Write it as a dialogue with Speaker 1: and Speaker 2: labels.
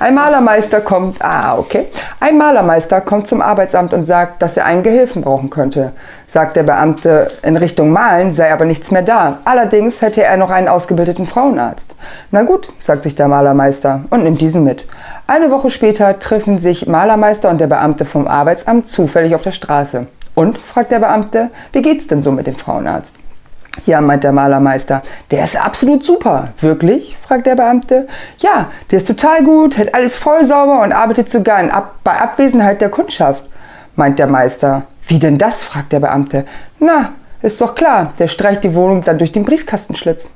Speaker 1: Ein Malermeister kommt, ah, okay. Ein Malermeister kommt zum Arbeitsamt und sagt, dass er einen Gehilfen brauchen könnte. Sagt der Beamte, in Richtung Malen sei aber nichts mehr da. Allerdings hätte er noch einen ausgebildeten Frauenarzt. Na gut, sagt sich der Malermeister und nimmt diesen mit. Eine Woche später treffen sich Malermeister und der Beamte vom Arbeitsamt zufällig auf der Straße. Und, fragt der Beamte, wie geht's denn so mit dem Frauenarzt? Ja, meint der Malermeister, der ist absolut super. Wirklich? fragt der Beamte. Ja, der ist total gut, hält alles voll sauber und arbeitet sogar Ab bei Abwesenheit der Kundschaft, meint der Meister. Wie denn das? fragt der Beamte. Na, ist doch klar, der streicht die Wohnung dann durch den Briefkastenschlitz.